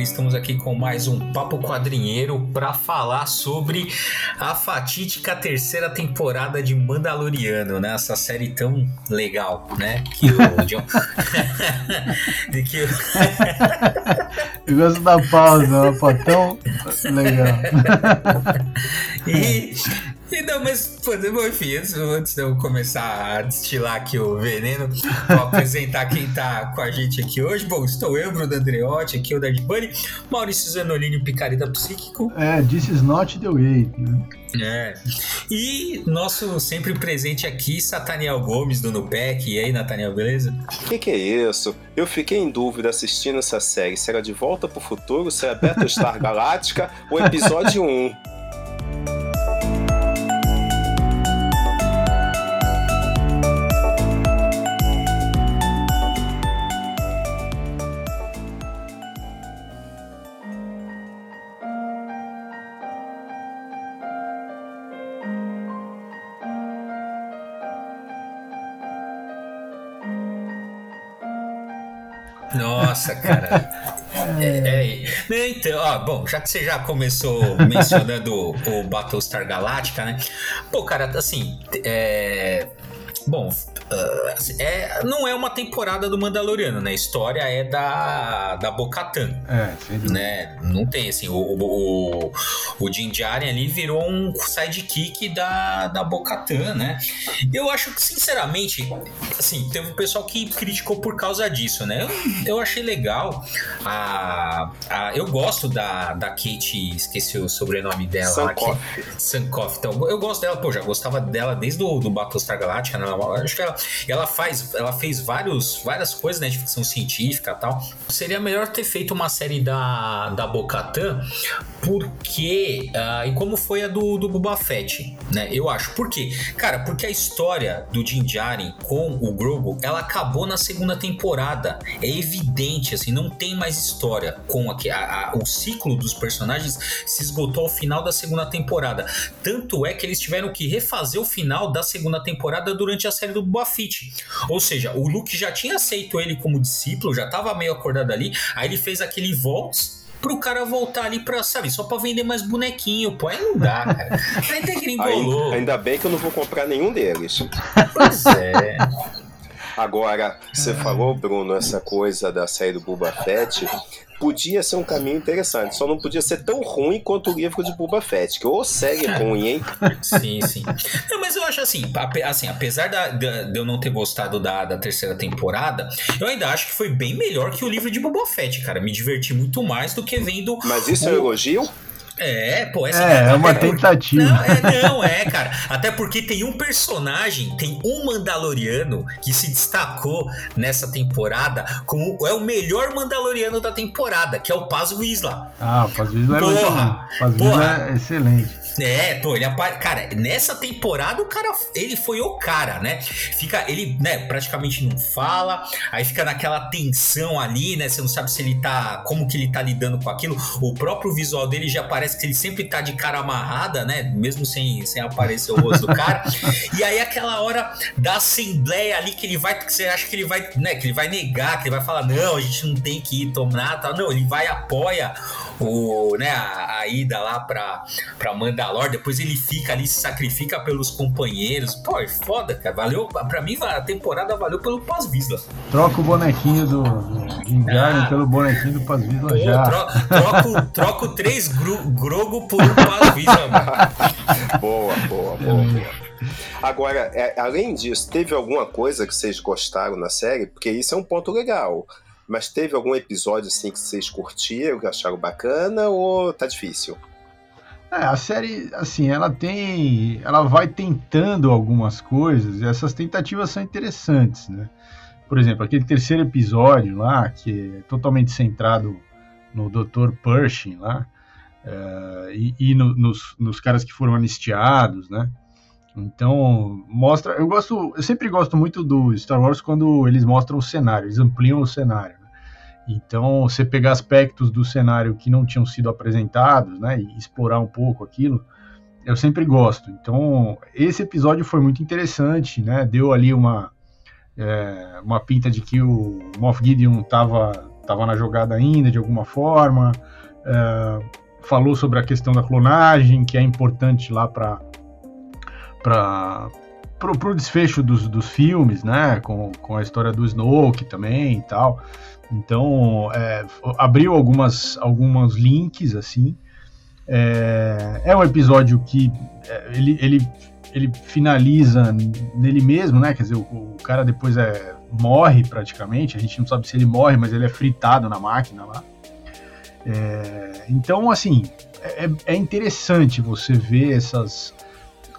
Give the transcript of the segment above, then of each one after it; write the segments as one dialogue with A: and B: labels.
A: galera, estamos aqui com mais um Papo Quadrinheiro para falar sobre a fatídica terceira temporada de Mandaloriano, né? Essa série tão legal, né? Que o John...
B: de que Eu gosto da pausa, ó, tão legal.
A: e e não, mas, bom, enfim, antes, antes de eu começar a destilar aqui o veneno, vou apresentar quem tá com a gente aqui hoje. Bom, estou eu, Bruno Andreotti, aqui o Dead Bunny, Maurício Zanolini, Picareta Psíquico.
B: É, this is not the way, né?
A: É. E nosso sempre presente aqui, Sataniel Gomes, do Nupec. E aí, Nathaniel, beleza?
C: O que, que, é isso? Eu fiquei em dúvida assistindo essa série. Será De Volta pro Futuro? Será Battlestar Galáctica? ou episódio 1?
A: Nossa, cara. É, é, então, ó, bom, já que você já começou mencionando o Battlestar Galactica, né? Pô, cara, assim, é, Bom, uh, é, não é uma temporada do Mandaloriano, né? A história é da, da Bocatan.
B: É,
A: né? Não tem assim, o, o, o, o Din Djarin ali virou um sidekick da, da Bocatan, né? Eu acho que, sinceramente, assim, teve um pessoal que criticou por causa disso, né? Eu, eu achei legal. A, a, eu gosto da, da Kate, esqueci o sobrenome dela.
C: Sankoff.
A: Sankoff. Então, eu gosto dela, pô, já gostava dela desde o do Battlestar Galactica, né? Acho que ela, ela faz, ela fez vários, várias coisas né, de ficção científica tal. Seria melhor ter feito uma série da, da Bocatan, porque. Uh, e como foi a do, do Boba Fett, né? Eu acho. Por quê? Cara, porque a história do Din Djarin com o Grogu, ela acabou na segunda temporada. É evidente, assim, não tem mais história com a, a, a, o ciclo dos personagens se esgotou ao final da segunda temporada. Tanto é que eles tiveram que refazer o final da segunda temporada durante durante a série do Boba Fett. Ou seja, o Luke já tinha aceito ele como discípulo, já tava meio acordado ali, aí ele fez aquele Volts pro cara voltar ali pra, sabe, só pra vender mais bonequinho, pô, aí não dá, cara. Aí até
C: gringolou. Ainda bem que eu não vou comprar nenhum deles.
A: Pois é.
C: Agora, você falou, Bruno, essa coisa da série do Boba Fett podia ser um caminho interessante, só não podia ser tão ruim quanto o livro de Boba Fett, que ou segue ruim, hein?
A: Sim, sim. Não, mas eu acho assim, assim apesar da, de, eu não ter gostado da, da terceira temporada, eu ainda acho que foi bem melhor que o livro de Boba Fett, cara. Me diverti muito mais do que vendo.
C: Mas isso o... é um elogio?
A: É, pô,
B: essa é, é uma tentativa.
A: Não é, não, é, cara. Até porque tem um personagem, tem um Mandaloriano que se destacou nessa temporada como é o melhor Mandaloriano da temporada, que é o Paz Vizsla.
B: Ah, o Paz Vizsla é porra, Paz Vizsla é excelente.
A: É, pô, ele cara, nessa temporada o cara, ele foi o cara, né? Fica, ele, né, praticamente não fala, aí fica naquela tensão ali, né? Você não sabe se ele tá, como que ele tá lidando com aquilo. O próprio visual dele já parece que ele sempre tá de cara amarrada, né? Mesmo sem, sem aparecer o rosto do cara. e aí aquela hora da assembleia ali que ele vai, que você acha que ele vai, né, que ele vai negar, que ele vai falar, não, a gente não tem que ir tomar, tá? Não, ele vai apoia o, né, a, a ida lá pra, pra Mandalor, depois ele fica ali, se sacrifica pelos companheiros. Pô, é foda, cara. Valeu, pra mim a temporada valeu pelo Paz-Visla.
B: Troca o bonequinho do, do ah, pelo bonequinho do Paz-Visla já.
A: Tro, troco, troco três gru, Grogo por um Paz-Visla,
C: boa, boa, boa, boa. Agora, é, além disso, teve alguma coisa que vocês gostaram na série? Porque isso é um ponto legal. Mas teve algum episódio assim que vocês curtiram, que acharam bacana, ou tá difícil?
B: É, a série, assim, ela tem. Ela vai tentando algumas coisas, e essas tentativas são interessantes, né? Por exemplo, aquele terceiro episódio lá, que é totalmente centrado no Dr. Pershing lá, é, e, e no, nos, nos caras que foram anistiados, né? Então, mostra. Eu gosto. Eu sempre gosto muito do Star Wars quando eles mostram o cenário, eles ampliam o cenário. Então, você pegar aspectos do cenário que não tinham sido apresentados, né, e explorar um pouco aquilo, eu sempre gosto. Então, esse episódio foi muito interessante, né, deu ali uma, é, uma pinta de que o Moff Gideon estava estava na jogada ainda de alguma forma. É, falou sobre a questão da clonagem, que é importante lá para para o desfecho dos, dos filmes, né? Com, com a história do Snoke também e tal. Então, é, abriu algumas, algumas links, assim. É, é um episódio que é, ele, ele, ele finaliza nele mesmo, né? Quer dizer, o, o, cara depois é, morre praticamente. A gente não sabe se ele morre, mas ele é fritado na máquina lá. É, então, assim, é, é, interessante você ver essas,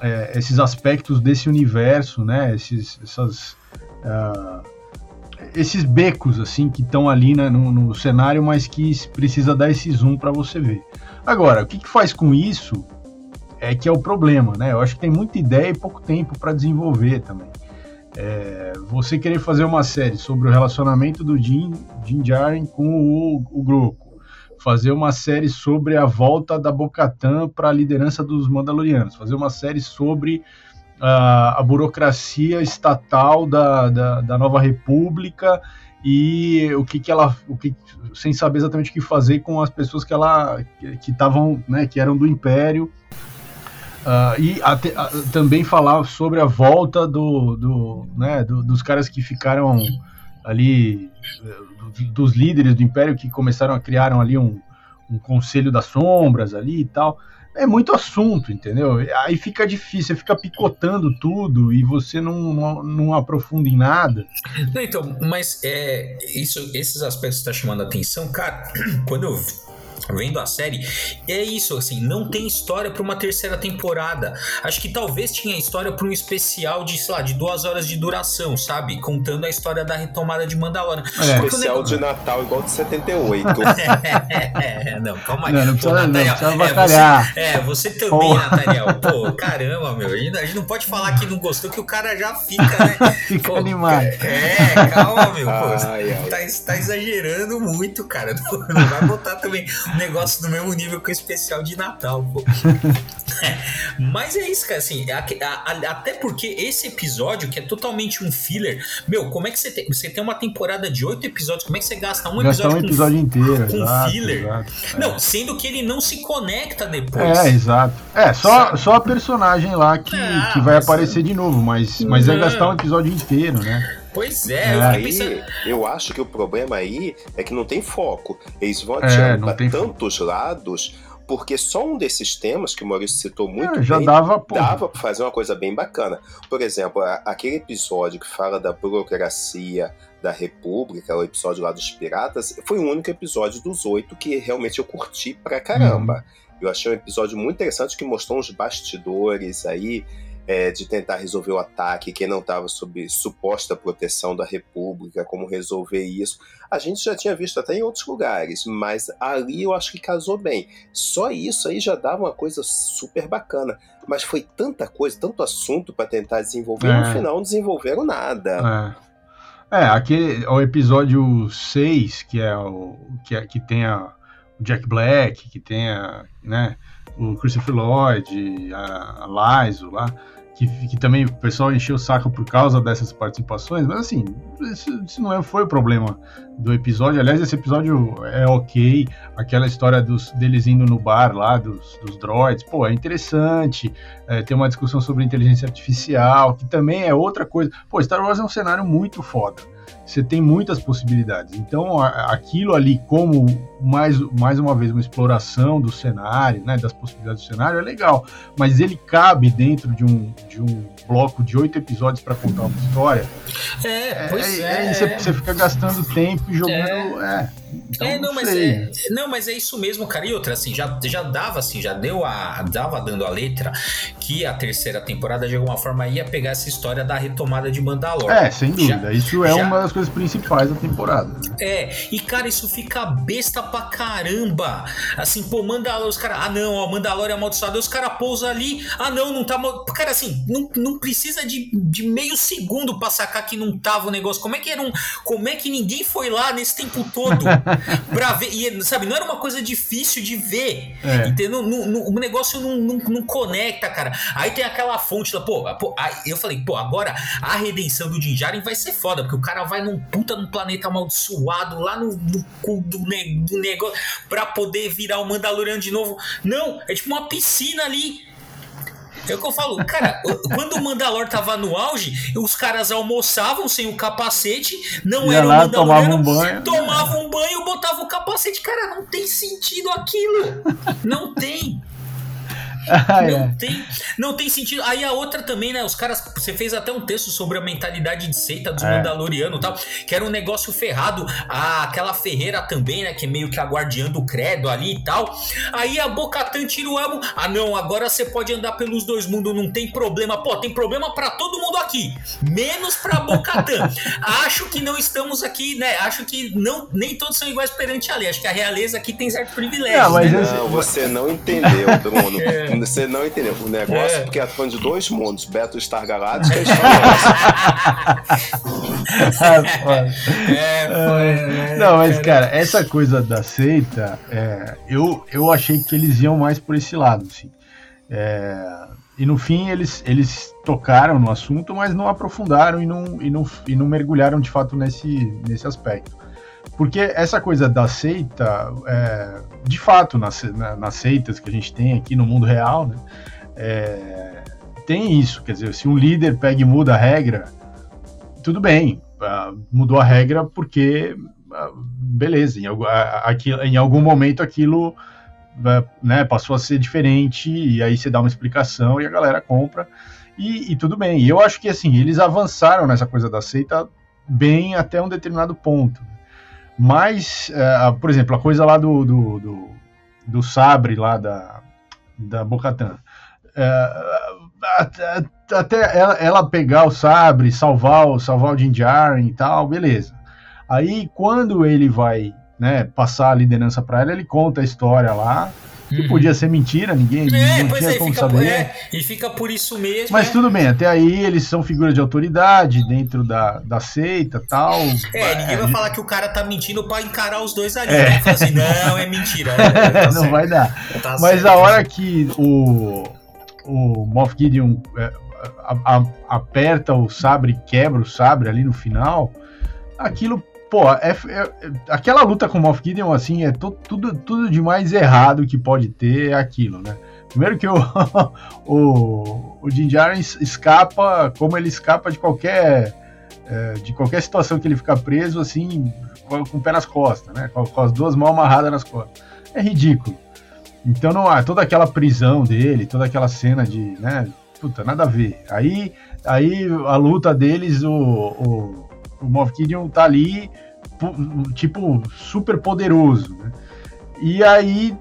B: é, esses aspectos desse universo, né? Esses, essas, uh, esses becos assim que estão ali né, no, no, cenário, mas que precisa dar esse zoom para você ver. Agora, o que, que faz com isso é que é o problema, né? Eu acho que tem muita ideia e pouco tempo para desenvolver também. É, você querer fazer uma série sobre o relacionamento do Jin, Jin Jaren com o, o Groco, fazer uma série sobre a volta da Bocatan para a liderança dos Mandalorianos, fazer uma série sobre uh, a burocracia estatal da, da, da, Nova República e o que, que ela, o que, sem saber exatamente o que fazer com as pessoas que ela que estavam, né, que eram do Império. Uh, e até, uh, também falar sobre a volta do, do, né, do, dos caras que ficaram ali dos líderes do Império que começaram a criar ali um, um conselho das sombras ali e tal. É muito assunto, entendeu? Aí fica difícil, você fica picotando tudo e você não, não, não aprofunda em nada.
A: então, mas é, isso, esses aspectos que tá chamando a atenção, cara, quando eu vendo a série, é isso, assim, não tem história para uma terceira temporada. Acho que talvez tinha história para um especial de, sei lá, de duas horas de duração, sabe? Contando a história da retomada de Mandalorian.
C: É. Especial de Natal igual de 78.
A: é, não, calma aí.
B: Não, não precisa, Pô, Nathaniel, não precisa batalhar.
A: É, você, é, você também, Porra. Nathaniel. Pô, caramba, meu. A gente, a gente, não pode falar que não gostou, que o cara já fica, né?
B: fica Pô, animado.
A: É, calma, meu. Pô, ai, ai. Tá, tá, exagerando muito, cara. Não, não vai botar também negócio do mesmo nível que o especial de Natal, pô. Mas é isso, cara, assim, a, a, até porque esse episódio, que é totalmente um filler, meu, como é que você tem? Você tem uma temporada de oito episódios, como é que você gasta um
B: gasta episódio,
A: um
B: episódio com, inteiro,
A: com
B: exato,
A: filler?
B: Exato,
A: não,
B: é.
A: sendo que ele não se conecta depois.
B: É, exato. É, só, só a personagem lá que, ah, que vai aparecer de novo, mas, mas é gastar um episódio inteiro, né?
A: Pois é,
C: eu, aí, pensando... eu acho que o problema aí é que não tem foco. Eles vão é, para tantos foco. lados porque só um desses temas que o Maurício citou muito é,
B: já
C: bem,
B: dava,
C: dava para fazer uma coisa bem bacana. Por exemplo, aquele episódio que fala da burocracia da República, o episódio lá dos piratas, foi o único episódio dos oito que realmente eu curti pra caramba. Uhum. Eu achei um episódio muito interessante que mostrou uns bastidores aí é, de tentar resolver o ataque, quem não estava sob suposta proteção da República, como resolver isso. A gente já tinha visto até em outros lugares, mas ali eu acho que casou bem. Só isso aí já dava uma coisa super bacana. Mas foi tanta coisa, tanto assunto para tentar desenvolver, é. no final não desenvolveram nada.
B: É. é, aquele o episódio 6, que é o que, é, que tem a, o Jack Black, que tem a, né, o Christopher Lloyd, a, Lizo lá que, que, também o pessoal encheu o saco por causa dessas participações, mas assim, isso, isso, não é, foi o problema do episódio. Aliás, esse episódio é ok. Aquela história dos, deles indo no bar lá, dos, dos droids, pô, é interessante. É, tem uma discussão sobre inteligência artificial, que também é outra coisa. Pô, Star Wars é um cenário muito foda você tem muitas possibilidades. Então, aquilo ali, como mais, mais uma vez uma exploração do cenário, né, das possibilidades do cenário, é legal. Mas ele cabe dentro de um, de um bloco de oito episódios para contar uma história.
A: É, pois é. é.
B: Você, você, fica gastando tempo jogando.
A: É. é. Então, é, não, não mas é, não, mas é isso mesmo, cara. E outra, assim, já, já dava, assim, já deu a. dava dando a letra que a terceira temporada, de alguma forma, ia pegar essa história da retomada de Mandalor.
B: É, sem dúvida. Já, isso é já, uma das coisas principais da temporada.
A: É, e cara, isso fica besta pra caramba. Assim, pô, Mandalor, os caras. Ah, não, ó, Mandalor é amaldiçoado. Os caras pousam ali. Ah, não, não tá. Cara, assim, não, não precisa de, de meio segundo pra sacar que não tava o negócio. Como é que era um. Como é que ninguém foi lá nesse tempo todo? pra ver. E, sabe, não era uma coisa difícil de ver. É. Entendeu? No, no, o negócio não, não, não, conecta, cara. Aí tem aquela fonte lá, pô, pô aí eu falei, pô, agora a redenção do Jinjaren vai ser foda, porque o cara vai no num puta num planeta amaldiçoado, lá no, do, ne, do negócio, pra poder virar o Mandaloriano de novo. Não, é tipo uma piscina ali. É o que eu falo, cara, quando o Mandalor tava no auge, os caras almoçavam sem o capacete, não era o Mandaloriano,
B: tomavam um banho.
A: tomavam um banho, botavam o capacete. Cara, não tem sentido aquilo. Não tem. Ah, não, é. tem, não tem sentido. Aí a outra também, né? Os caras. Você fez até um texto sobre a mentalidade de seita dos é. Mandalorianos e tal, que era um negócio ferrado. Ah, aquela Ferreira também, né? Que é meio que a guardiã do credo ali e tal. Aí a Bocatan tira o amo. Ah, não, agora você pode andar pelos dois mundos, não tem problema. Pô, tem problema para todo mundo aqui, menos pra Bocatan. Acho que não estamos aqui, né? Acho que não, nem todos são iguais perante a lei. Acho que a realeza aqui tem certo privilégio. Não,
C: mas né? não, você não entendeu, Bruno. É. Você não entendeu. O negócio é porque é fã de dois mundos, Beto Star Galáctica e Star
B: é, foi, Não, mas cara, essa coisa da seita, é, eu, eu achei que eles iam mais por esse lado, assim. É, e no fim eles, eles tocaram no assunto, mas não aprofundaram e não, e não, e não mergulharam de fato nesse, nesse aspecto. Porque essa coisa da seita, é, de fato, nas, nas seitas que a gente tem aqui no mundo real, né, é, tem isso. Quer dizer, se um líder pega e muda a regra, tudo bem, uh, mudou a regra porque, uh, beleza, em, aqui, em algum momento aquilo né, passou a ser diferente, e aí você dá uma explicação e a galera compra, e, e tudo bem. Eu acho que assim, eles avançaram nessa coisa da seita bem até um determinado ponto. Mas, uh, por exemplo, a coisa lá do, do, do, do sabre lá da, da Bocatan. Uh, até ela, ela, pegar o sabre, salvar, salvar o Jinjarin e tal, beleza. Aí, quando ele vai né, passar a liderança para ela, ele conta a história lá, que uhum. podia ser mentira, ninguém é, tinha é, como saber. É,
A: e fica por isso mesmo.
B: Mas é. tudo bem, até aí eles são figuras de autoridade dentro da, da seita tal.
A: É, ninguém vai falar que o cara tá mentindo pra encarar os dois ali. É. Né? assim, não, é mentira.
B: Tá não vai dar. Tá Mas certo. a hora que o, o Moff Gideon é, a, a, aperta o sabre quebra o sabre ali no final, aquilo pô, é, é, aquela luta com o Moff Gideon, assim, é to, tudo, tudo de mais errado que pode ter é aquilo, né? Primeiro que o, o, o Djarin escapa, como ele escapa de qualquer, é, de qualquer situação que ele fica preso, assim, com, com o pé nas costas, né? Com, com, as duas mãos amarradas nas costas. É ridículo. Então não há toda aquela prisão dele, toda aquela cena de, né? Puta, nada a ver. Aí, aí a luta deles, o, o o Moff Gideon tá ali, tipo, super poderoso, né? E aí,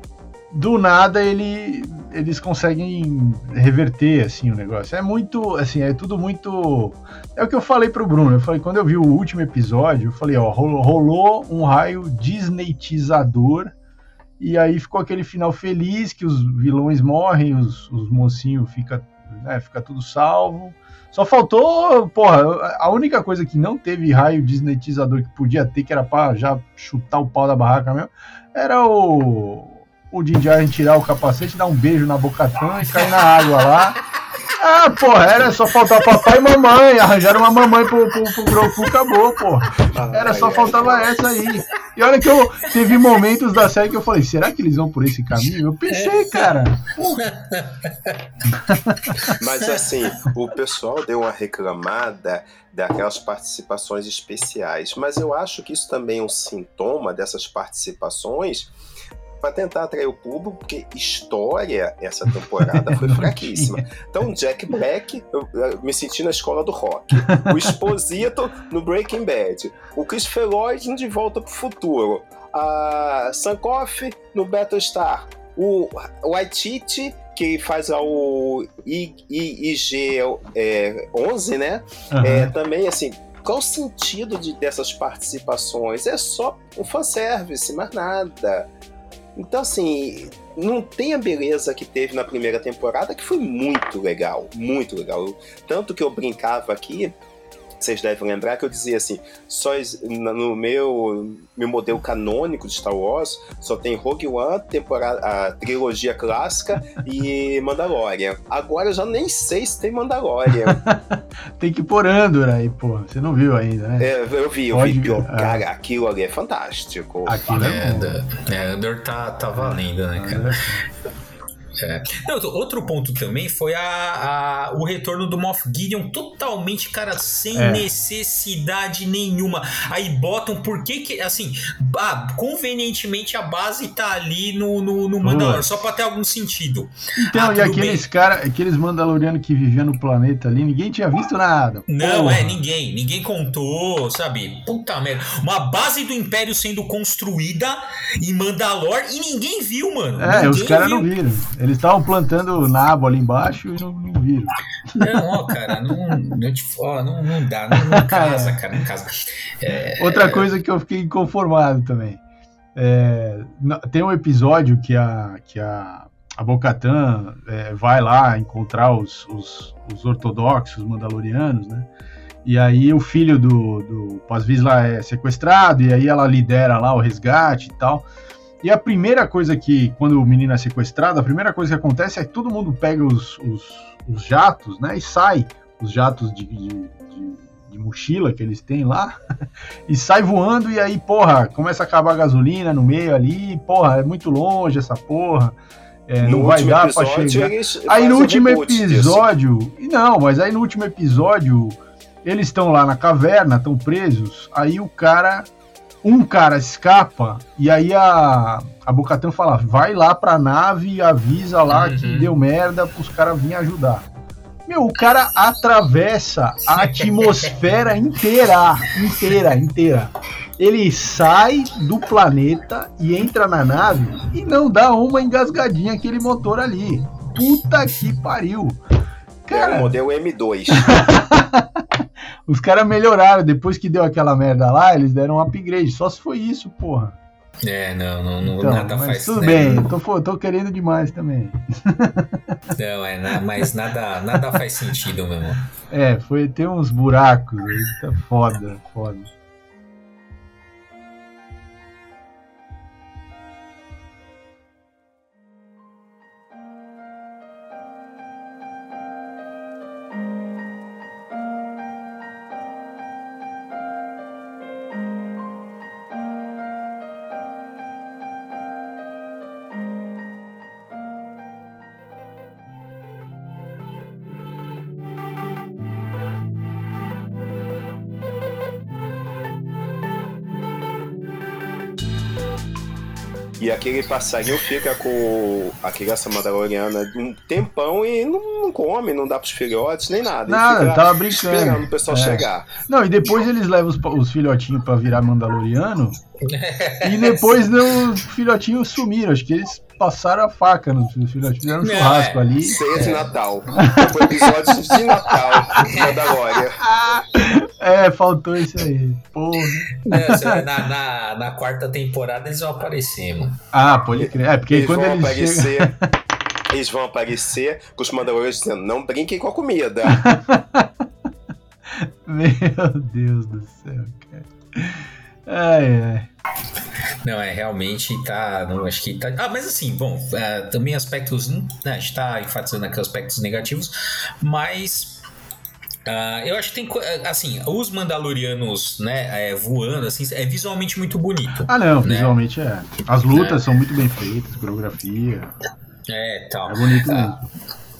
B: do nada, ele, eles conseguem reverter, assim, o negócio. É muito, assim, é tudo muito... É o que eu falei pro Bruno, eu falei, quando eu vi o último episódio, eu falei, ó, rolou um raio disneytizador e aí ficou aquele final feliz que os vilões morrem, os, os mocinhos fica, né, fica tudo salvo. Só faltou, porra, a única coisa que não teve raio desnetizador que podia ter, que era pra já chutar o pau da barraca mesmo, era o. O Din tirar o capacete, dar um beijo na boca e cair na água lá. Ah, porra, era só faltar papai e mamãe. Arranjaram uma mamãe pro, pro, pro Grogu, acabou, porra. Era só faltava essa aí. E olha que eu teve momentos da série que eu falei, será que eles vão por esse caminho? Eu pensei, cara.
C: Mas assim, o pessoal deu uma reclamada daquelas participações especiais. Mas eu acho que isso também é um sintoma dessas participações para tentar atrair o público, porque história essa temporada foi fraquíssima. Então, Jack Beck, eu, eu, me senti na escola do rock. O Exposito no Breaking Bad. O Christopher Lloyd De Volta pro Futuro. A Sankoff no Battlestar. O Waititi que faz o IG é, 11, né? Uhum. É, também, assim, qual o sentido de, dessas participações? É só um fanservice, mais nada. Então, assim, não tem a beleza que teve na primeira temporada, que foi muito legal, muito legal. Tanto que eu brincava aqui vocês devem lembrar que eu dizia assim: só no meu, meu modelo canônico de Star Wars só tem Rogue One, temporada, a trilogia clássica e Mandalorian. Agora eu já nem sei se tem Mandalorian.
B: tem que pôr Andor aí, pô. Você não viu ainda, né?
C: É, eu vi, eu Pode... vi. Ah. Cara, aquilo ali é fantástico.
A: Aquilo é, é, é Andor tá, tá valendo, né, cara? É. Não, outro ponto também foi a, a, o retorno do Moff Gideon totalmente, cara, sem é. necessidade nenhuma. Aí botam por que que, assim, ah, convenientemente a base tá ali no, no, no Mandalor, só pra ter algum sentido.
B: Então, ah, e aqueles caras, aqueles Mandalorianos que viviam no planeta ali, ninguém tinha visto nada.
A: Não, Porra. é, ninguém. Ninguém contou, sabe? Puta merda. Uma base do Império sendo construída em Mandalor e ninguém viu, mano.
B: É,
A: ninguém
B: os caras não viram. Eles estavam plantando nabo ali embaixo e não, não viram.
A: Não, ó, cara, não, eu te, ó, não, não dá, não, não casa, cara, não casa.
B: É, Outra coisa que eu fiquei inconformado também. É, tem um episódio que a, que a, a Bocatan é, vai lá encontrar os, os, os, ortodoxos mandalorianos, né? E aí o filho do, do Paz Vizsla é sequestrado, e aí ela lidera lá o resgate e tal. E a primeira coisa que, quando o menino é sequestrado, a primeira coisa que acontece é que todo mundo pega os, os, os jatos, né? E sai, os jatos de, de, de, de, mochila que eles têm lá, e sai voando, e aí, porra, começa a acabar a gasolina no meio ali, porra, é muito longe essa porra. É, não vai dar pra chegar. Aí no último episódio. Disso. Não, mas aí no último episódio, eles estão lá na caverna, estão presos. Aí o cara um cara escapa e aí a, a Bocatan fala: vai lá pra nave e avisa lá uhum. que deu merda pros caras virem ajudar. Meu, o cara atravessa a atmosfera inteira, inteira, inteira. Ele sai do planeta e entra na nave e não dá uma engasgadinha aquele motor ali. Puta que pariu.
C: Cara, é o modelo M2.
B: Os caras melhoraram. Depois que deu aquela merda lá, eles deram um upgrade. Só se foi isso, porra.
A: É, não, não, não então, nada faz
B: Tudo né? bem, tô, tô querendo demais também.
A: Não, é, mas nada, nada faz sentido mesmo.
B: É, foi ter uns buracos aí, tá foda, foda.
C: E aquele passarinho fica com a criança mandaloriana um tempão e não, não come, não dá pros filhotes, nem nada.
B: Nada, tava brincando.
C: Esperando o pessoal é. chegar.
B: Não, e depois eles levam os, os filhotinhos pra virar mandaloriano. e depois não, os filhotinhos sumiram. Acho que eles passaram a faca nos filhotinhos, fizeram um churrasco é. ali.
C: Ceia de Natal. Foi episódio de Natal, Mandalorian.
B: É, faltou isso aí. Porra.
A: É, na, na, na, quarta temporada eles vão aparecer, mano.
B: Ah, pode crer. É, porque eles quando vão eles aparecer. Chegam...
C: Eles vão aparecer com os mandalorianos dizendo: não brinquem com a comida.
B: Meu Deus do céu, cara. Ai, ai.
A: Não, é realmente tá. Não, acho que tá. Ah, mas assim, bom, é, também aspectos. Né, a gente tá enfatizando aqui aspectos negativos, mas Uh, eu acho que tem assim os Mandalorianos né é, voando assim é visualmente muito bonito
B: ah não né? visualmente é as lutas é. são muito bem feitas coreografia
A: é tal
B: é bonito uh,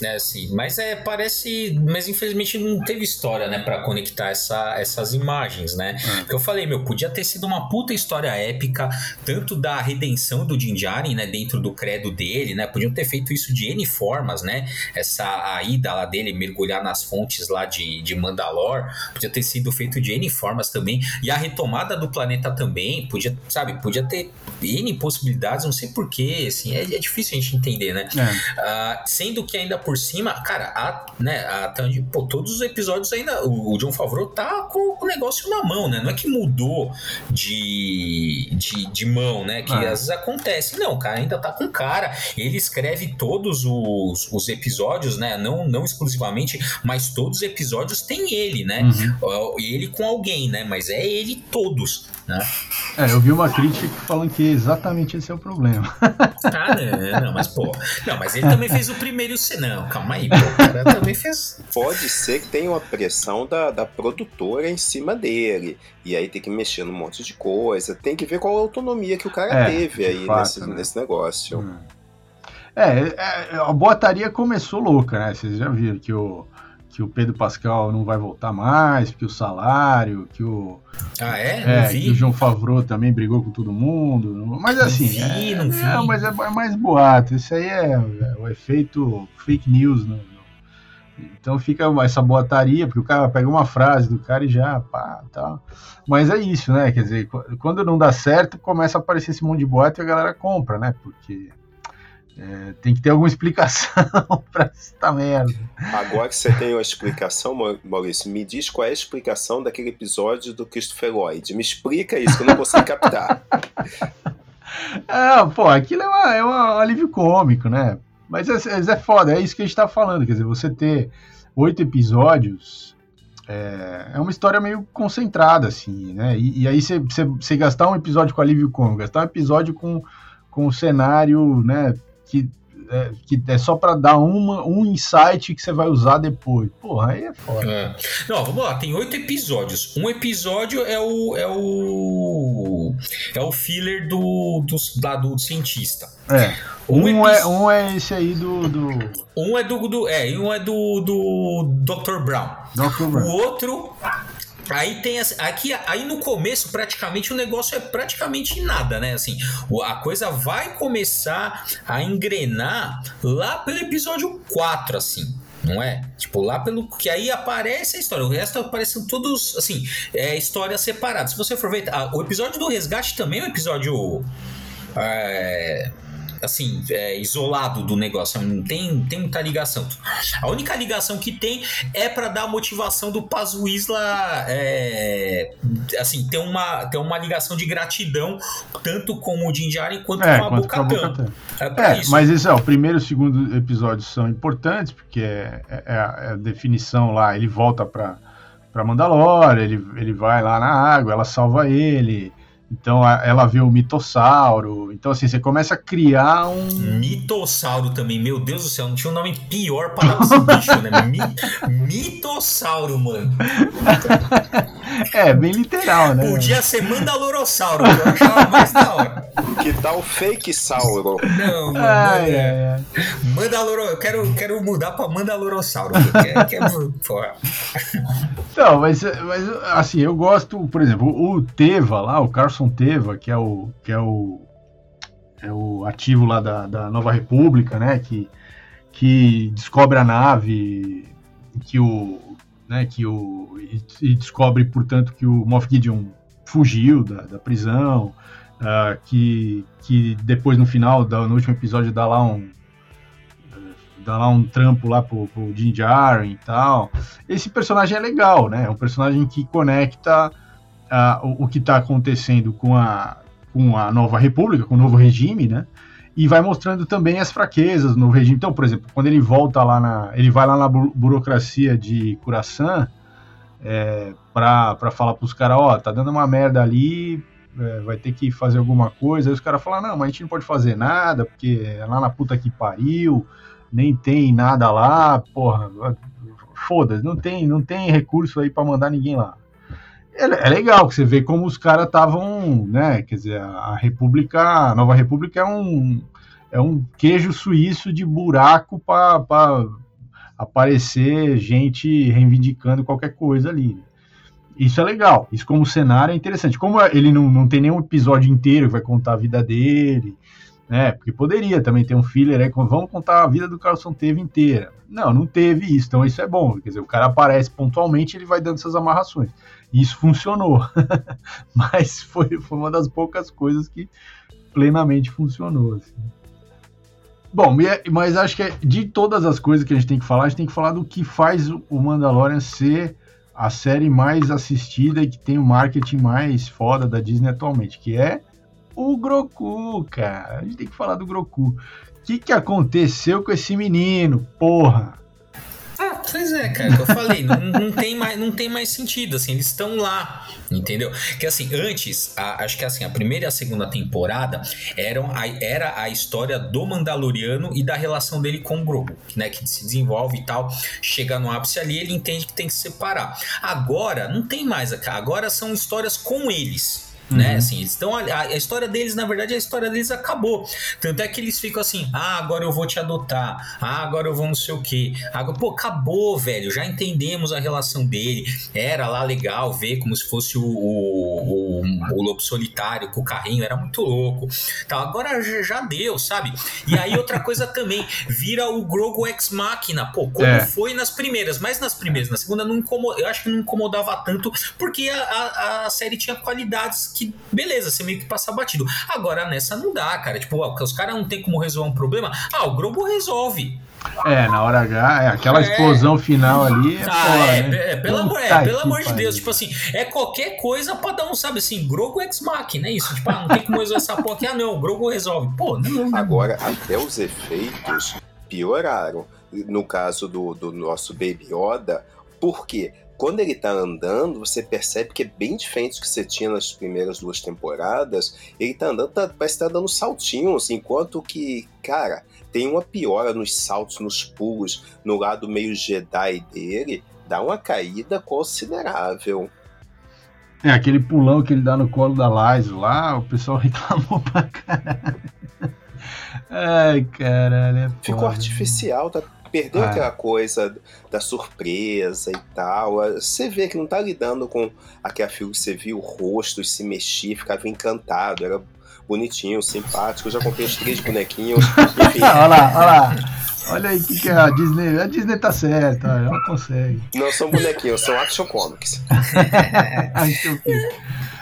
B: mesmo
A: é, sim. Mas é, parece. Mas infelizmente não teve história, né, para conectar essa, essas imagens, né? É. Porque eu falei, meu, podia ter sido uma puta história épica, tanto da redenção do Din Djarin, né, dentro do credo dele, né? Podiam ter feito isso de N formas, né? Essa a ida lá dele, mergulhar nas fontes lá de, de Mandalor, podia ter sido feito de N formas também. E a retomada do planeta também, podia, sabe, podia ter N possibilidades, não sei porquê, assim, é, é difícil a gente entender, né? É. Uh, sendo que ainda por por cima, cara, a, né, a, pô, todos os episódios ainda. O, o John Favreau tá com o negócio na mão, né? Não é que mudou de, de, de mão, né? Que ah. às vezes acontece. Não, o cara ainda tá com cara. Ele escreve todos os, os episódios, né? Não, não exclusivamente, mas todos os episódios tem ele, né? Uhum. Ele com alguém, né? Mas é ele todos. Né?
B: É, eu vi uma crítica falando que exatamente esse é o problema.
A: Ah, não, não, mas pô. Não, mas ele também fez o primeiro. Não, calma aí, pô, o cara também fez.
C: Pode ser que tenha uma pressão da, da produtora em cima dele. E aí tem que mexer num monte de coisa. Tem que ver qual a autonomia que o cara é, teve aí fato, nesse, né? nesse negócio. Hum.
B: É, é, a boataria começou louca, né? Vocês já viram que o que o Pedro Pascal não vai voltar mais, que o salário, que o.
A: Ah, é?
B: é que o João Favreau também brigou com todo mundo. Mas assim. Não vi, é, não vi. É, mas é, é, mais boato. Isso aí é, é, o efeito fake news. Né? Então fica essa boataria, porque o cara pega uma frase do cara e já, pá, tal. Mas é isso, né? Quer dizer, quando não dá certo, começa a aparecer esse monte de boato e a galera compra, né? Porque é, tem que ter alguma explicação para essa merda.
C: Agora que você tem uma explicação, Maurício, me diz qual é a explicação daquele episódio do Christopher Lloyd. Me explica isso, que eu não consigo captar.
B: ah, pô, aquilo é, uma, é um alívio cômico, né? Mas é, é, foda, é isso que a gente tá falando. Quer dizer, você ter oito episódios é, é uma história meio concentrada, assim, né? E, e aí você, gastar um episódio com alívio cômico, gastar um episódio com, com o cenário, né? Que é, que é só para dar uma, um insight que você vai usar depois. Porra, aí é foda. É.
A: Não, vamos lá, tem oito episódios. Um episódio é o. é o. é o filler do, do, da, do cientista.
B: É. Um, um é, um é esse aí do, do.
A: Um é do. do é, um é do, do Dr. Brown.
B: Dr. Brown.
A: O outro Aí tem aqui aí no começo praticamente o negócio é praticamente nada, né? Assim, a coisa vai começar a engrenar lá pelo episódio 4, assim não é? Tipo, lá pelo que aí aparece a história. O resto aparecem todos, assim, é, histórias separadas. Se você for ver, o episódio do resgate também é um episódio. É, assim, é, isolado do negócio, não tem, tem muita ligação. A única ligação que tem é para dar a motivação do Pazuisla, é, assim, ter uma, ter uma ligação de gratidão, tanto com o Jinjari quanto é, com a Bocatã.
B: É, é isso. Mas isso é, o primeiro e o segundo episódio são importantes, porque é, é, é a, é a definição lá, ele volta para para Mandalore, ele, ele vai lá na água, ela salva ele, então ela vê o mitossauro. Então, assim, você começa a criar um.
A: Mitossauro também, meu Deus do céu, não tinha um nome pior para esse bicho, né? Mi... Mitossauro, mano.
B: é, bem literal, né?
A: Podia ser Mandalorossauro, que eu achava mais da hora.
C: Que tal fake sauro?
A: Não, mano. Ai, é, é. Mandaloro, eu quero, quero mudar pra Mandalorossauro. Que, que é, porra.
B: Não, mas, mas assim, eu gosto, por exemplo, o Teva lá, o Carson Teva, que é o. Que é o é o ativo lá da, da Nova República, né? Que, que descobre a nave, que o, né? Que o e, descobre, portanto, que o Moff Gideon fugiu da, da prisão, uh, que, que depois no final, da, no último episódio, dá lá um dá lá um trampo lá pro, pro Jim Jaren e tal. Esse personagem é legal, né? É um personagem que conecta o, o, que está acontecendo com a, com a nova república, com o novo regime, né? E vai mostrando também as fraquezas no regime. Então, por exemplo, quando ele volta lá na. Ele vai lá na burocracia de Curaçao é, para falar pros caras, ó, oh, tá dando uma merda ali, é, vai ter que fazer alguma coisa. Aí os caras falam, não, mas a gente não pode fazer nada, porque é lá na puta que pariu, nem tem nada lá, porra, foda-se, não tem, não tem recurso aí para mandar ninguém lá. É, é, legal que você vê como os caras estavam, né, quer dizer, a República, a Nova República é um, é um queijo suíço de buraco para aparecer gente reivindicando qualquer coisa ali. Isso é legal. Isso como cenário é interessante. Como ele não, não tem nenhum episódio inteiro que vai contar a vida dele, né? Porque poderia também ter um filler aí, vamos contar a vida do Carlson teve inteira. Não, não teve isso. Então isso é bom. Quer dizer, o cara aparece pontualmente, ele vai dando essas amarrações. Isso funcionou. Mas foi, foi uma das poucas coisas que plenamente funcionou. Assim. Bom, mas acho que de todas as coisas que a gente tem que falar, a gente tem que falar do que faz o Mandalorian ser a série mais assistida e que tem o marketing mais foda da Disney atualmente, que é o Groku, cara. A gente tem que falar do Groku. O que, que aconteceu com esse menino, porra?
A: Ah, pois é, cara, que eu falei, não, não, tem mais, não tem mais sentido, assim, eles estão lá, entendeu? Que assim, antes, a, acho que assim, a primeira e a segunda temporada eram a, era a história do Mandaloriano e da relação dele com o Grogu, né, que se desenvolve e tal, chega no ápice ali, ele entende que tem que separar. Agora, não tem mais, agora são histórias com eles, né? Uhum. Assim, eles estão a, a, história deles, na verdade, a história deles acabou. Tanto é que eles ficam assim: "Ah, agora eu vou te adotar. Ah, agora eu vou não sei o quê". Agora, pô, acabou, velho. Já entendemos a relação dele. Era lá legal ver como se fosse o, o, o, o lobo solitário com o carrinho, era muito louco. Então, agora já deu, sabe? E aí outra coisa também, vira o Grogu Ex Machina, pô, como é. foi nas primeiras, mas nas primeiras, na segunda não incomodava, eu acho que não incomodava tanto, porque a, a, a série tinha qualidades que que, beleza, você meio que passa batido. Agora nessa não dá, cara. Tipo, ó, os caras não tem como resolver um problema. Ah, o Grobo resolve.
B: É, na hora H, é, aquela é. explosão final ali. É,
A: ah, é, né? é, pelo, amor, é, pelo amor de Deus, tipo assim, é qualquer coisa pra dar um, sabe assim, Grogo ex machina, é isso? Tipo, ah, não tem como resolver essa porra aqui. Ah, não, o Grogo resolve. Pô, não.
C: Agora, até os efeitos pioraram. No caso do, do nosso Baby Yoda, por quê? Quando ele tá andando, você percebe que é bem diferente do que você tinha nas primeiras duas temporadas. Ele tá andando, tá, parece que tá dando saltinhos, enquanto que, cara, tem uma piora nos saltos, nos pulos, no lado meio Jedi dele, dá uma caída considerável.
B: É, aquele pulão que ele dá no colo da Lais lá, o pessoal reclamou pra caralho. Ai, caralho. É
C: Ficou artificial, tá Perdeu ah. aquela coisa da surpresa e tal. Você vê que não tá lidando com aquela figura que você viu o rosto se mexer, ficava encantado, era bonitinho, simpático. Eu já comprei os três bonequinhos.
B: Enfim. olha lá, olha lá. Olha aí que, que é a Disney. A Disney tá certa, ela consegue.
C: Não são bonequinhos, são action comics.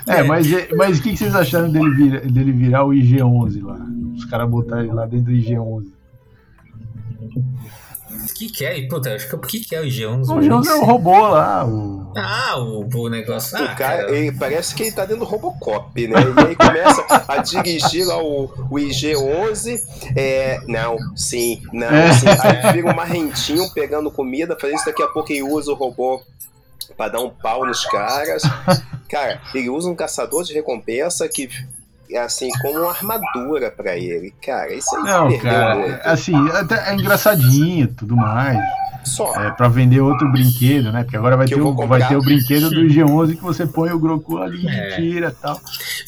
B: é, mas, mas o que, que vocês acharam dele, vir, dele virar o IG-11 lá? Os caras botarem lá dentro do IG-11.
A: O que, que é? Puta, acho que o que, que é o IG-11?
B: O IG-11 é o robô lá. O...
A: Ah, o, o negócio.
C: Ah,
A: o cara,
C: cara. Ele, parece que ele tá dentro do Robocop, né? E aí começa a dirigir lá o, o IG-11. É, não, sim, não, é. sim. Aí vira um marrentinho pegando comida, fazendo isso daqui a pouco ele usa o robô pra dar um pau nos caras. Cara, ele usa um caçador de recompensa que é assim, como uma armadura para ele. Cara, isso aí
B: Não, cara, assim, é, é engraçadinho tudo mais. Só. É, pra vender outro brinquedo, né? Porque agora vai, ter o, vai ter o brinquedo do G11 que você põe o Groku ali é. e tira e tal.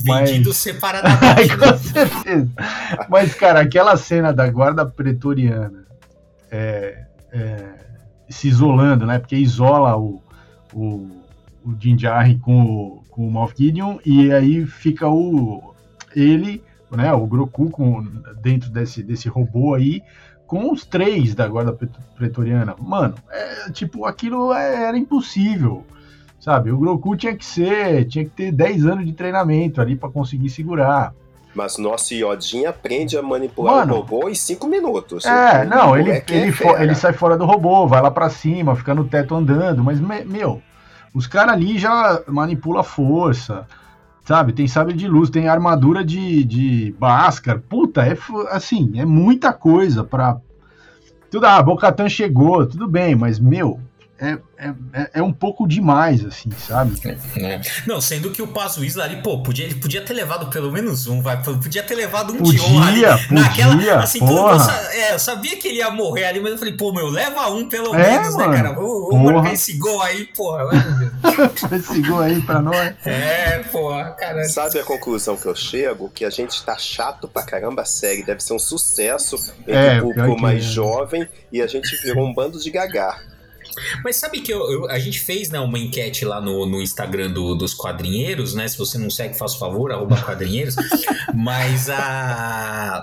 A: Vendido Mas... separadamente.
B: Com certeza. Mas, cara, aquela cena da guarda pretoriana é, é, se isolando, né? Porque isola o, o, o Jinjari com o, com o Moff Gideon e aí fica o, ele, né, o Groku com, dentro desse, desse robô aí, com os três da guarda pretoriana. Mano, é, tipo, aquilo é, era impossível. Sabe, o Groku tinha que ser, tinha que ter 10 anos de treinamento ali para conseguir segurar.
C: Mas nosso Iodinha aprende a manipular Mano, o robô em 5 minutos.
B: É, não, ele, é ele, é ele sai fora do robô, vai lá para cima, fica no teto andando, mas, meu, os caras ali já manipulam a força, Sabe, tem sabre de luz, tem armadura de, de Bhaskar. Puta, é assim, é muita coisa pra. Tudo, ah, Bocatan chegou, tudo bem, mas, meu, é, é, é, é um pouco demais, assim, sabe?
A: É. Não, sendo que o Pazo Isla ali, pô, podia, ele podia ter levado pelo menos um, vai, podia ter levado um
B: podia, Dion ali. Podia, naquela,
A: assim, porra. Eu, é, eu sabia que ele ia morrer ali, mas eu falei, pô, meu, leva um pelo é, menos, né, mano, né, cara? Vamos marcar esse gol aí, porra.
B: esse gol aí pra nós.
A: É, porra, cara.
C: Sabe a conclusão que eu chego? Que a gente tá chato pra caramba a série, deve ser um sucesso entre é, o público mais jovem e a gente virou um bando de gagar.
A: Mas sabe que eu, eu, a gente fez né, uma enquete lá no, no Instagram do, dos quadrinheiros, né? Se você não segue, faça o favor, arroba quadrinheiros. Mas a,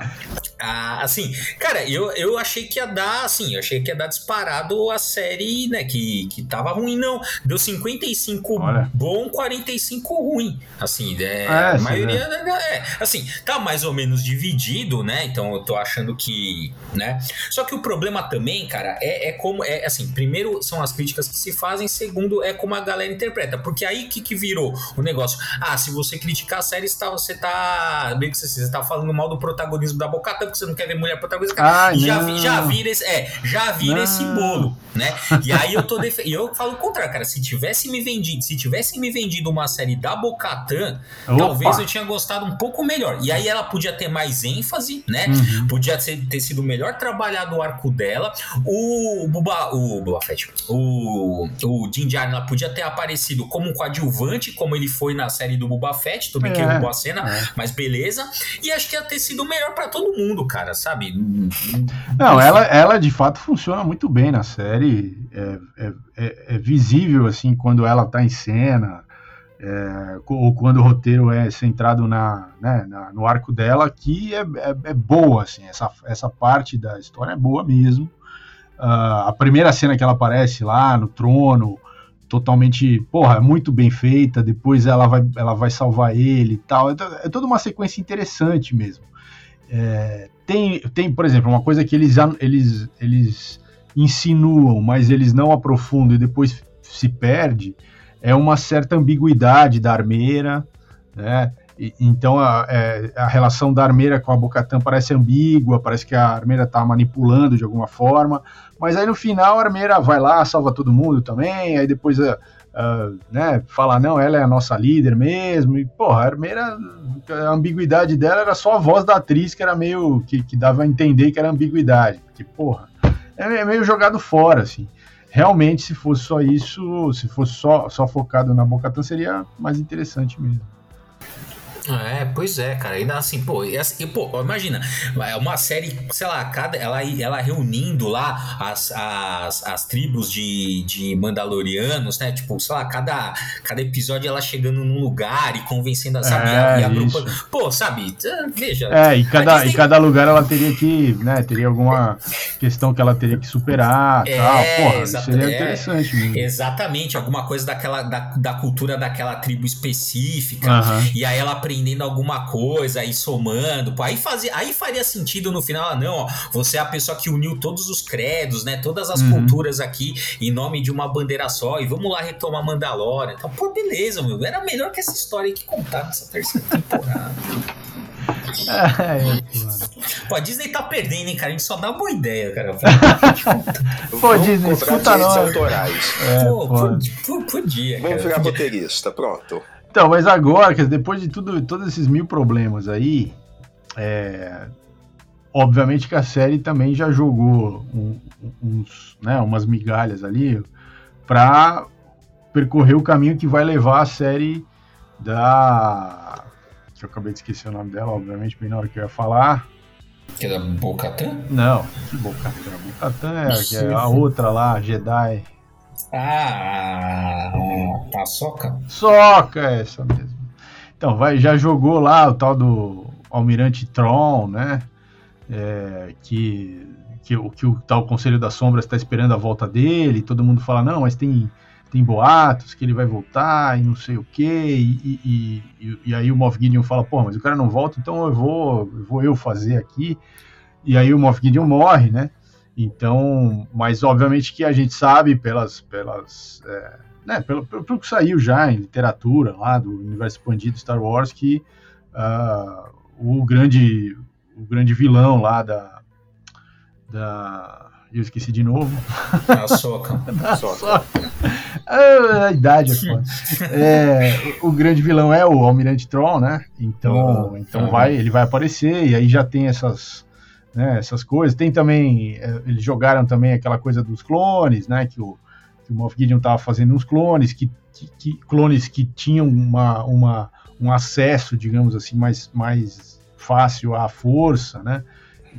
A: a, a, assim, cara, eu, eu achei que ia dar, assim, eu achei que ia dar disparado a série, né, que, que tava ruim, não. Deu 55 Olha. bom, 45 ruim. Assim, é, é a maioria, né? é, assim, tá mais ou menos dividido, né, então eu tô achando que, né. Só que o problema também, cara, é, é como, é assim, primeiro são as críticas que se fazem, segundo é como a galera interpreta, porque aí que que virou o negócio? Ah, se você criticar a série, você tá, meio que você, você tá falando mal do protagonismo da Bocata, porque você não quer ver mulher protagonista. Ah, já, já vira esse, é, já vira esse bolo, né? E aí eu tô def... eu falo o contrário, cara, se tivesse me vendido, se tivesse me vendido uma série da Bocatan, talvez eu tinha gostado um pouco melhor. E aí ela podia ter mais ênfase, né? Uhum. Podia ter, ter sido melhor trabalhado o arco dela. O Buba, o Boba Fett, o o Din Djarin podia ter aparecido como um coadjuvante, como ele foi na série do Boba Fett, bem é, que roubou a cena, é. mas beleza. E acho que ia ter sido melhor para todo mundo, cara, sabe?
B: Não, ela, ela de fato funciona muito bem na série. É, é, é, é visível, assim, quando ela tá em cena. É, ou quando o roteiro é centrado na, né, na no arco dela, que é, é, é, boa, assim, essa, essa parte da história é boa mesmo. Uh, a primeira cena que ela aparece lá no trono, totalmente, porra, muito bem feita, depois ela vai, ela vai salvar ele e tal. É, é toda uma sequência interessante mesmo. É, tem, tem, por exemplo, uma coisa que eles, eles, eles insinuam, mas eles não aprofundam e depois se perde, é uma certa ambiguidade da armeira, né? Então a, é, a, relação da armeira com a Bocatã parece ambígua, parece que a armeira está manipulando de alguma forma, mas aí no final a armeira vai lá, salva todo mundo também, aí depois uh, uh, né, fala, não, ela é a nossa líder mesmo, e porra, a a ambiguidade dela era só a voz da atriz que era meio, que, que dava a entender que era ambiguidade, porque porra, é meio jogado fora, assim realmente, se fosse só isso, se fosse só, só focado na Bocatan, seria mais interessante mesmo.
A: É, pois é, cara. Ainda assim, pô, e assim, pô, imagina, é uma série, sei lá, cada, ela, ela reunindo lá as, as, as tribos de, de Mandalorianos, né? Tipo, sei lá, cada, cada episódio ela chegando num lugar e convencendo, sabe? É, e agrupando. Pô, sabe? Veja.
B: É, e cada, Disney... e cada lugar ela teria que, né? Teria alguma questão que ela teria que superar é, tal. Porra, seria é, interessante mesmo.
A: Exatamente, alguma coisa daquela, da, da cultura daquela tribo específica. Uhum. E aí ela aprende aprendendo alguma coisa e somando. Pô, aí, fazia, aí faria sentido no final, ah, não, ó, você é a pessoa que uniu todos os credos, né? Todas as uhum. culturas aqui em nome de uma bandeira só. E vamos lá retomar Mandalorian. Então, pô, beleza, meu. Era melhor que essa história que contar nessa terceira temporada. É, Pô, a Disney tá perdendo, hein, cara? A gente só dá uma boa ideia, cara.
B: pô, Disney, escuta nós.
C: autorais.
A: É, pô, pô. Podia,
C: Vamos virar roteirista, pronto.
B: Então, mas agora, depois de tudo, todos esses mil problemas aí, é, obviamente que a série também já jogou um, uns, né, umas migalhas ali para percorrer o caminho que vai levar a série da. Que eu acabei de esquecer o nome dela, obviamente, bem na hora que eu ia falar.
A: Que é da Bocatan?
B: Não, que Bocatan? Bocatan é, é a outra lá, Jedi.
A: Ah, a Soca?
B: Soca, é essa mesmo. Então, vai, já jogou lá o tal do Almirante Tron, né? É, que, que, que o tal Conselho das Sombras está esperando a volta dele. Todo mundo fala, não, mas tem, tem boatos que ele vai voltar e não sei o quê. E, e, e, e aí o Moff Gideon fala, pô, mas o cara não volta, então eu vou, eu vou eu fazer aqui. E aí o Moff Gideon morre, né? Então, mas obviamente que a gente sabe pelas, pelas é, né, pelo, pelo, que saiu já em literatura lá do universo expandido Star Wars que uh, o grande o grande vilão lá da da eu esqueci de novo.
A: A soca.
B: a soca. Ah, a idade é foda. É, o grande vilão é o Almirante Tron, né? Então, uhum. então vai, ele vai aparecer e aí já tem essas né, essas coisas. Tem também, é, eles jogaram também aquela coisa dos clones, né, que o, que o Moff Gideon estava fazendo uns clones, que, que, que, clones que tinham uma, uma, um acesso, digamos assim, mais, mais fácil à força, né,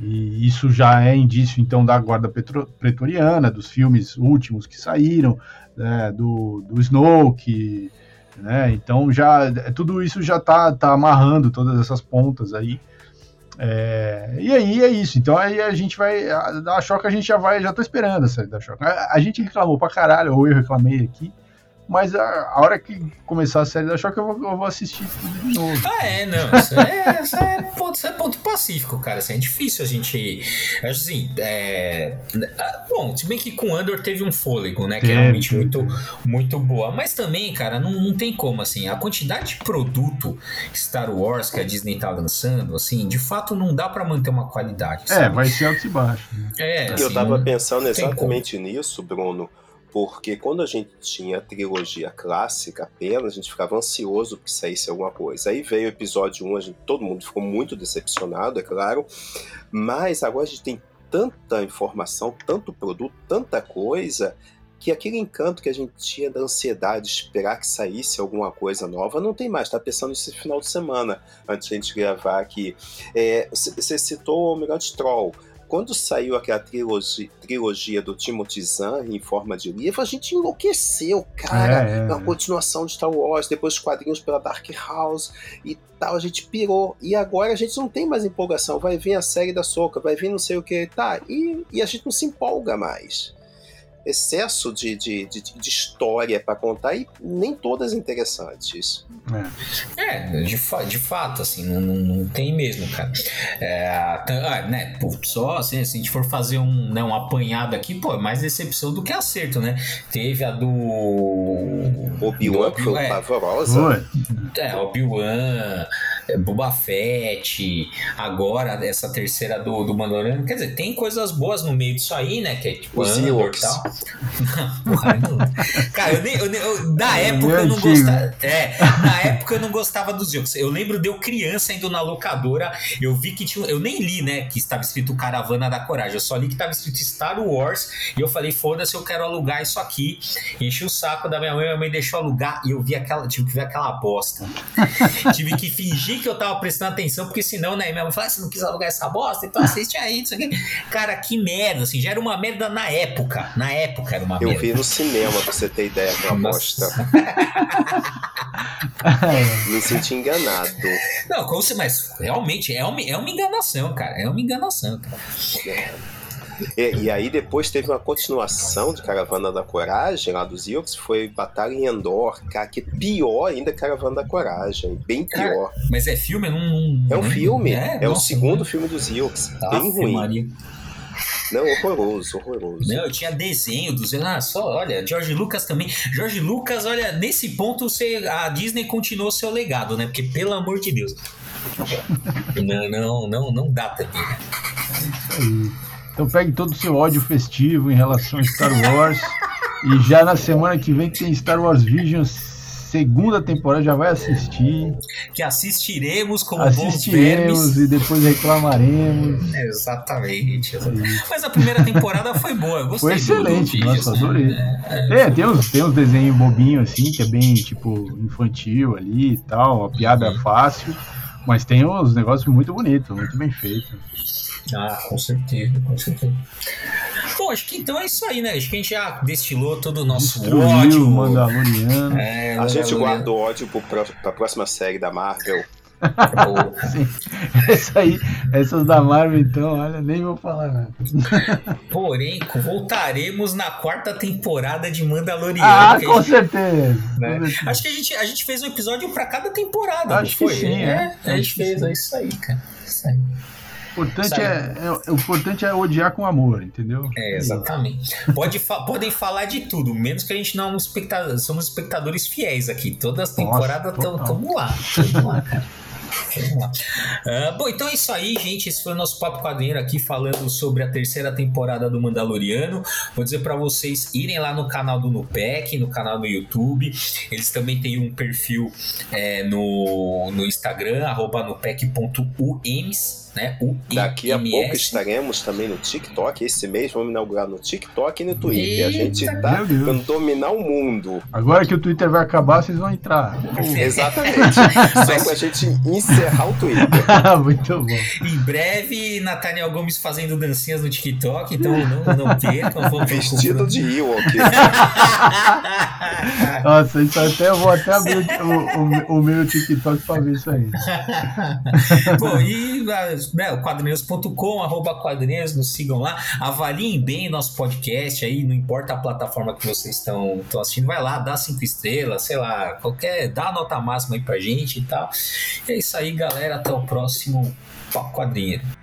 B: e isso já é indício, então, da guarda pretoriana, dos filmes últimos que saíram, né, do, do Snoke, né, então já, tudo isso já está tá amarrando todas essas pontas aí, É, e aí é isso. Então aí a gente vai. A, a Choca a gente já vai, já tá esperando a série da Choca. A, a, gente reclamou pra caralho, ou eu reclamei aqui. Mas a, a hora que começar a série da Choque, eu vou, eu vou assistir tudo de novo.
A: Ah, é, não. Isso é, isso é, ponto, isso é ponto pacífico, cara. Assim, é difícil a gente. Acho assim. É, bom, se bem que com Andor teve um fôlego, né? Que é realmente muito, muito boa. Mas também, cara, não, não tem como, assim. A quantidade de produto Star Wars que a Disney tá lançando, assim, de fato não dá para manter uma qualidade.
B: É, sabe? É, vai ser altos e baixos. Né?
C: É, assim, eu tava pensando exatamente nisso, Bruno porque quando a gente tinha a trilogia clássica apenas, a gente ficava ansioso que saísse alguma coisa. Aí veio o episódio 1, a gente, todo mundo ficou muito decepcionado, é claro, mas agora a gente tem tanta informação, tanto produto, tanta coisa, que aquele encanto que a gente tinha da ansiedade de esperar que saísse alguma coisa nova não tem mais. Está pensando nesse final de semana, antes de a gente gravar aqui. É, você citou o Almirante Troll. Quando saiu aquela trilogia, trilogia do Timothy Zahn em forma de livro, a gente enlouqueceu, cara. É, é, uma é. continuação de Star Wars, depois os quadrinhos pela Dark House e tal, a gente pirou. E agora a gente não tem mais empolgação. Vai vir a série da Soca, vai vir não sei o que, tá. E, e a gente não se empolga mais excesso de, de, de, de história para contar e nem todas interessantes.
A: É, é de, fa de fato, assim, não, não, não tem mesmo, cara. É, ah, né, pô, só assim, se a gente for fazer um, né, um apanhado aqui, pô, é mais decepção do que acerto, né? Teve a do.
C: Obi-Wan, que foi é, pavorosa.
A: É, Obi-Wan. Boba Fett, agora essa terceira do, do Mandaloriano. Quer dizer, tem coisas boas no meio disso aí, né? Que é tipo Os Andor e tal. Cara, eu nem, eu, eu, na é época eu não gostava. É, na época eu não gostava dos Ewoks. Eu lembro de eu criança indo na locadora, eu vi que tinha. Eu nem li, né? Que estava escrito Caravana da Coragem. Eu só li que estava escrito Star Wars. E eu falei, foda-se, eu quero alugar isso aqui. Enchi o saco da minha mãe, minha mãe deixou alugar e eu vi aquela. Tive que ver aquela bosta. tive que fingir que eu tava prestando atenção, porque senão, né, minha mãe falou, ah, você não quis alugar essa bosta, então assiste aí, isso aqui. Cara, que merda, assim, já era uma merda na época. Na época era uma
C: eu
A: merda.
C: Eu vi no cinema, pra você ter ideia, da bosta. Me senti enganado.
A: Não, como você, mas realmente é uma, é uma enganação, cara. É uma enganação, cara. É.
C: E, e, aí depois teve uma continuação de Caravana da Coragem, lá dos Ewoks, foi Batalha em Endor, cara, que é pior ainda Caravana da Coragem, bem pior.
A: Cara, mas é filme? Não, não,
C: é um filme, é, é nossa, o segundo filme dos Ewoks, ah, bem ruim. Maria. Não, horroroso, horroroso.
A: Não, eu tinha desenho dos. Ah, só, olha, George Lucas também. George Lucas, olha, nesse ponto você, a Disney continuou seu legado, né? Porque, pelo amor de Deus. não, não, não, não dá também. É
B: isso aí. Então pegue todo o seu ódio festivo em relação a Star Wars. e já na semana que vem tem Star Wars Vision segunda temporada, já vai assistir.
A: Que assistiremos como
B: assistiremos bons vermes. e depois reclamaremos.
A: É, exatamente. exatamente. Mas a primeira temporada foi boa, eu gostei.
B: Foi excelente, do, do nossa, adorei. É, é, tem, uns, tem uns desenhos bobinhos assim, que é bem tipo infantil ali e tal, uma piada fácil. Mas tem uns negócios muito bonitos, muito bem feitos.
A: Ah, com certeza, com certeza. Bom, acho que então é isso aí, né? Acho que a gente já destilou todo o nosso Destruiu ódio.
B: O Mandaloriano.
C: É, a gente guarda o ódio para a próxima série da Marvel.
B: Sim. Essa aí, essas da Marvel, então, olha, nem vou falar nada.
A: Porém, voltaremos na quarta temporada de Mandaloriano.
B: Ah, com, gente, certeza,
A: né? Acho que a gente, a gente fez um episódio para cada temporada.
B: Acho que sim, é.
A: é. A gente fez, sim. é isso aí, cara. Isso aí
B: importante é, é, o importante é odiar com amor, entendeu?
A: É, exatamente. Pode fa podem falar de tudo, menos que a gente não é um espectador, somos espectadores fiéis aqui. Todas as temporadas estamos lá. Tamo lá, cara. Uh, bom, então é isso aí, gente. Esse foi o nosso Papo Quadrinheiro aqui falando sobre a terceira temporada do Mandaloriano. Vou dizer para vocês irem lá no canal do Nupec, no canal do YouTube. Eles também têm um perfil é, no, no Instagram, nupec.ums né? O
C: Daqui a pouco estaremos também no TikTok. Esse mês vamos inaugurar no TikTok e no Twitter. Eita, a gente tá tentando dominar o mundo.
B: Agora que o Twitter vai acabar, vocês vão entrar.
C: Exatamente. Só pra gente encerrar o Twitter.
B: Muito bom.
A: Em breve, Nathaniel Gomes fazendo dancinhas no TikTok, então não, não percam.
C: Vestido de Ewok.
B: Nossa, isso até eu vou até abrir o, o, o meu TikTok pra ver isso aí.
A: Bom, e quadrinhos, né, quadrinhos.com, arroba quadrinhos, nos sigam lá, avaliem bem nosso podcast aí, não importa a plataforma que vocês estão assistindo, vai lá, dá cinco estrelas, sei lá, qualquer, dá a nota máxima aí pra gente e tal. É isso aí, galera, até o próximo Papo.